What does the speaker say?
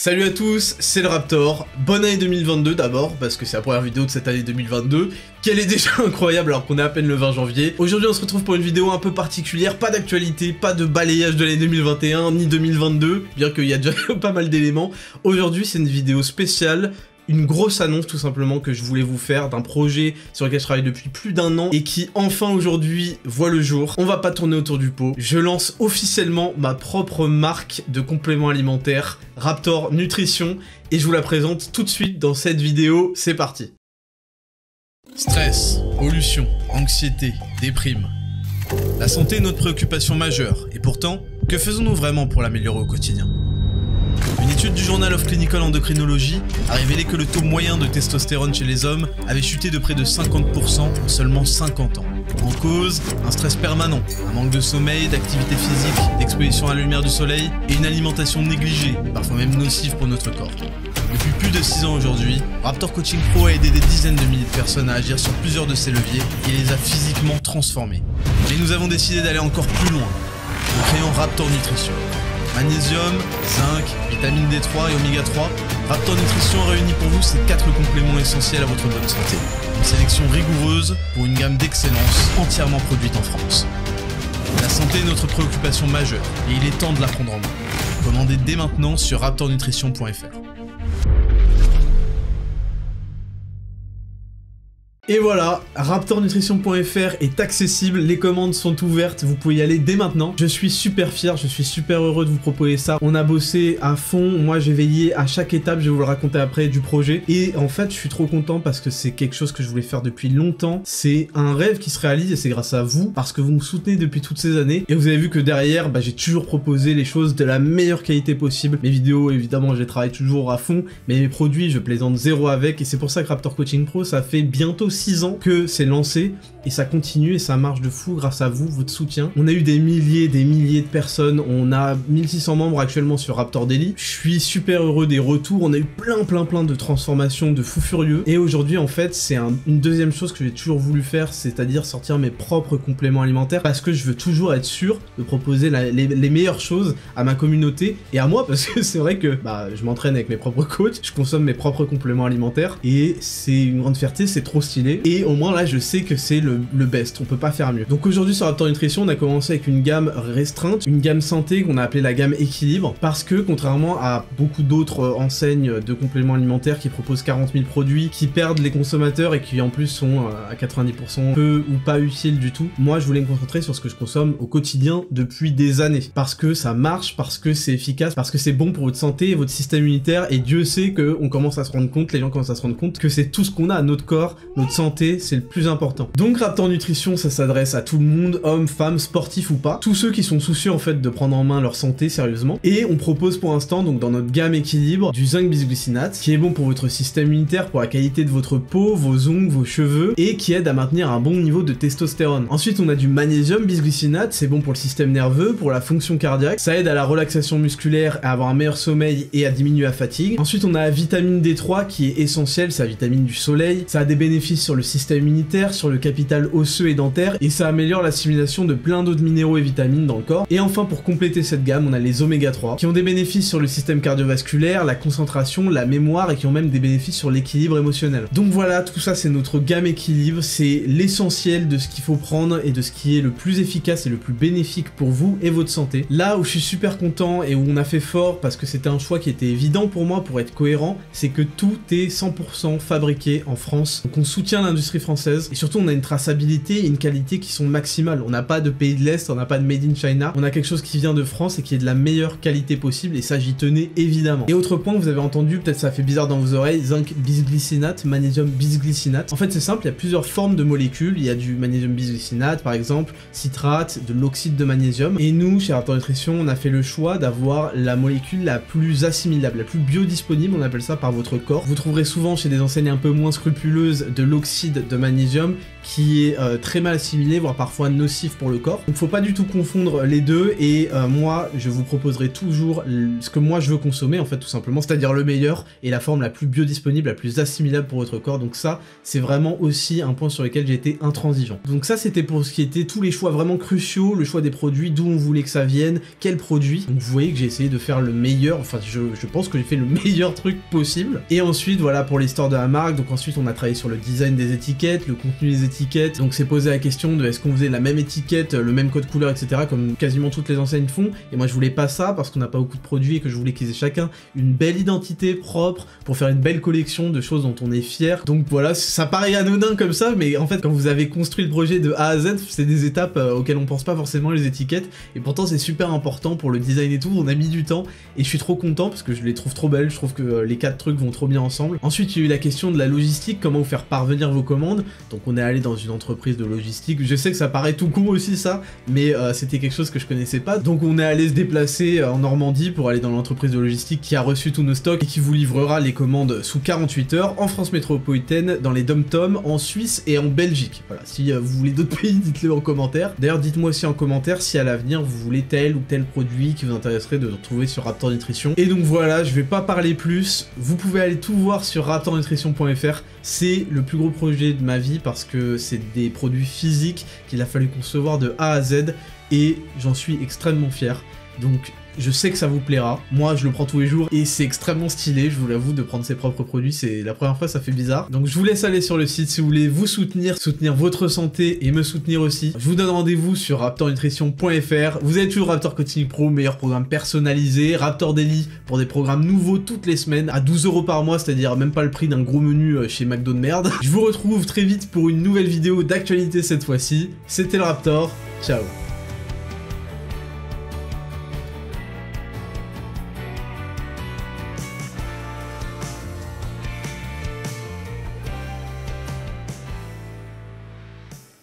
Salut à tous, c'est le Raptor. Bonne année 2022 d'abord, parce que c'est la première vidéo de cette année 2022, qu'elle est déjà incroyable alors qu'on est à peine le 20 janvier. Aujourd'hui on se retrouve pour une vidéo un peu particulière, pas d'actualité, pas de balayage de l'année 2021, ni 2022, bien qu'il y a déjà pas mal d'éléments. Aujourd'hui c'est une vidéo spéciale une grosse annonce tout simplement que je voulais vous faire d'un projet sur lequel je travaille depuis plus d'un an et qui enfin aujourd'hui voit le jour. On va pas tourner autour du pot. Je lance officiellement ma propre marque de compléments alimentaires, Raptor Nutrition, et je vous la présente tout de suite dans cette vidéo. C'est parti. Stress, pollution, anxiété, déprime. La santé est notre préoccupation majeure, et pourtant, que faisons-nous vraiment pour l'améliorer au quotidien? Une étude du Journal of Clinical Endocrinology a révélé que le taux moyen de testostérone chez les hommes avait chuté de près de 50% en seulement 50 ans. En cause, un stress permanent, un manque de sommeil, d'activité physique, d'exposition à la lumière du soleil et une alimentation négligée, parfois même nocive pour notre corps. Depuis plus de 6 ans aujourd'hui, Raptor Coaching Pro a aidé des dizaines de milliers de personnes à agir sur plusieurs de ces leviers et les a physiquement transformés. Mais nous avons décidé d'aller encore plus loin en créant Raptor Nutrition magnésium, zinc, vitamine D3 et oméga 3, Raptor Nutrition réunit pour vous ces 4 compléments essentiels à votre bonne santé. Une sélection rigoureuse pour une gamme d'excellence entièrement produite en France. La santé est notre préoccupation majeure et il est temps de la prendre en main. Commandez dès maintenant sur raptornutrition.fr. Et voilà, raptornutrition.fr est accessible, les commandes sont ouvertes, vous pouvez y aller dès maintenant. Je suis super fier, je suis super heureux de vous proposer ça. On a bossé à fond, moi j'ai veillé à chaque étape, je vais vous le raconter après, du projet. Et en fait, je suis trop content parce que c'est quelque chose que je voulais faire depuis longtemps. C'est un rêve qui se réalise et c'est grâce à vous, parce que vous me soutenez depuis toutes ces années. Et vous avez vu que derrière, bah, j'ai toujours proposé les choses de la meilleure qualité possible. Mes vidéos, évidemment, je les travaille toujours à fond, mais mes produits, je plaisante zéro avec. Et c'est pour ça que Raptor Coaching Pro, ça fait bientôt 6 ans que c'est lancé et ça continue et ça marche de fou grâce à vous, votre soutien. On a eu des milliers, des milliers de personnes, on a 1600 membres actuellement sur Raptor Daily. Je suis super heureux des retours, on a eu plein plein plein de transformations de fou furieux. Et aujourd'hui en fait c'est une deuxième chose que j'ai toujours voulu faire, c'est-à-dire sortir mes propres compléments alimentaires parce que je veux toujours être sûr de proposer les, meilleures choses à ma communauté et à moi. Parce que c'est vrai que bah, je m'entraîne avec mes propres coachs, je consomme mes propres compléments alimentaires et c'est une grande fierté, c'est trop stylé et au moins là je sais que c'est le, best, on peut pas faire mieux. Donc aujourd'hui sur Raptor Nutrition on a commencé avec une gamme restreinte, une gamme santé qu'on a appelée la gamme équilibre, parce que contrairement à beaucoup d'autres euh, enseignes de compléments alimentaires qui proposent 40 000 produits, qui perdent les consommateurs et qui en plus sont euh, à 90% peu ou pas utiles du tout, moi je voulais me concentrer sur ce que je consomme au quotidien depuis des années, parce que ça marche, parce que c'est efficace, parce que c'est bon pour votre santé votre système immunitaire, et Dieu sait qu'on commence à se rendre compte, les gens commencent à se rendre compte que c'est tout ce qu'on a, notre corps, notre santé, c'est le plus important. Donc Raptor Nutrition, ça s'adresse à tout le monde, hommes, femmes, sportifs ou pas, tous ceux qui sont soucieux en fait de prendre en main leur santé sérieusement. Et on propose pour l'instant, donc dans notre gamme équilibre, du zinc bisglycinate, qui est bon pour votre système immunitaire, pour la qualité de votre peau, vos ongles, vos cheveux, et qui aide à maintenir un bon niveau de testostérone. Ensuite, on a du magnésium bisglycinate, c'est bon pour le système nerveux, pour la fonction cardiaque, ça aide à la relaxation musculaire, à avoir un meilleur sommeil et à diminuer la fatigue. Ensuite, on a la vitamine D3 qui est essentielle, c'est la vitamine du soleil, ça a des bénéfices sur le système immunitaire, sur le capital osseux et dentaire, et ça améliore l'assimilation de plein d'autres minéraux et vitamines dans le corps. Et enfin, pour compléter cette gamme, on a les oméga 3, qui ont des bénéfices sur le système cardiovasculaire, la concentration, la mémoire, et qui ont même des bénéfices sur l'équilibre émotionnel. Donc voilà, tout ça c'est notre gamme équilibre, c'est l'essentiel de ce qu'il faut prendre et de ce qui est le plus efficace et le plus bénéfique pour vous et votre santé. Là où je suis super content et où on a fait fort, parce que c'était un choix qui était évident pour moi pour être cohérent, c'est que tout est 100% fabriqué en France. Donc on soutient l'industrie française. Et surtout, on a une traçabilité et une qualité qui sont maximales. On n'a pas de pays de l'Est, on n'a pas de Made in China. On a quelque chose qui vient de France et qui est de la meilleure qualité possible. Et ça, j'y tenais évidemment. Et autre point, vous avez entendu, peut-être ça fait bizarre dans vos oreilles, zinc bisglycinate, magnésium bisglycinate. En fait, c'est simple, il y a plusieurs formes de molécules. Il y a du magnésium bisglycinate, par exemple, citrate, de l'oxyde de magnésium. Et nous, chez Raptor Nutrition, on a fait le choix d'avoir la molécule la plus assimilable, la plus biodisponible, on appelle ça par votre corps. Vous trouverez souvent chez des enseignes un peu moins scrupuleuses de l'eau de magnésium qui est euh, très mal assimilé, voire parfois nocif pour le corps. Donc faut pas du tout confondre les deux et euh, moi je vous proposerai toujours ce que moi je veux consommer en fait tout simplement, c'est-à-dire le meilleur et la forme la plus biodisponible, la plus assimilable pour votre corps. Donc ça c'est vraiment aussi un point sur lequel j'ai été intransigeant. Donc ça c'était pour ce qui était tous les choix vraiment cruciaux, le choix des produits, d'où on voulait que ça vienne, quel produit. Donc vous voyez que j'ai essayé de faire le meilleur, enfin je, je pense que j'ai fait le meilleur truc possible. Et ensuite voilà pour l'histoire de la marque, donc ensuite on a travaillé sur le design des étiquettes, le contenu des étiquettes, donc c'est posé la question de est-ce qu'on faisait la même étiquette, le même code couleur, etc. comme quasiment toutes les enseignes font. Et moi je voulais pas ça parce qu'on n'a pas beaucoup de produits et que je voulais qu'ils aient chacun une belle identité propre pour faire une belle collection de choses dont on est fier. Donc voilà, ça paraît anodin comme ça, mais en fait quand vous avez construit le projet de A à Z, c'est des étapes euh, auxquelles on pense pas forcément les étiquettes. Et pourtant c'est super important pour le design et tout. On a mis du temps et je suis trop content parce que je les trouve trop belles. Je trouve que euh, les quatre trucs vont trop bien ensemble. Ensuite il y a eu la question de la logistique, comment vous faire parvenir vos commandes. Donc on est allé dans une entreprise de logistique. Je sais que ça paraît tout con aussi ça, mais euh, c'était quelque chose que je connaissais pas. Donc on est allé se déplacer euh, en Normandie pour aller dans l'entreprise de logistique qui a reçu tous nos stocks et qui vous livrera les commandes sous 48 heures en France métropolitaine, dans les dom-tom, en Suisse et en Belgique. Voilà, si euh, vous voulez d'autres pays, dites-le en commentaire. D'ailleurs, dites-moi aussi en commentaire si à l'avenir vous voulez tel ou tel produit qui vous intéresserait de retrouver sur Raptor Nutrition. Et donc voilà, je vais pas parler plus. Vous pouvez aller tout voir sur raptornutrition.fr. C'est le plus gros projet de ma vie parce que c'est des produits physiques qu'il a fallu concevoir de A à Z et j'en suis extrêmement fier. Donc je sais que ça vous plaira. Moi, je le prends tous les jours et c'est extrêmement stylé, je vous l'avoue, de prendre ses propres produits. C'est la première fois, ça fait bizarre. Donc, je vous laisse aller sur le site si vous voulez vous soutenir, soutenir votre santé et me soutenir aussi. Je vous donne rendez-vous sur raptornutrition.fr. Vous avez toujours Raptor Coaching Pro, meilleur programme personnalisé. Raptor Daily pour des programmes nouveaux toutes les semaines à 12 euros par mois, c'est-à-dire même pas le prix d'un gros menu euh, chez McDo de merde. Je vous retrouve très vite pour une nouvelle vidéo d'actualité cette fois-ci. C'était le Raptor. Ciao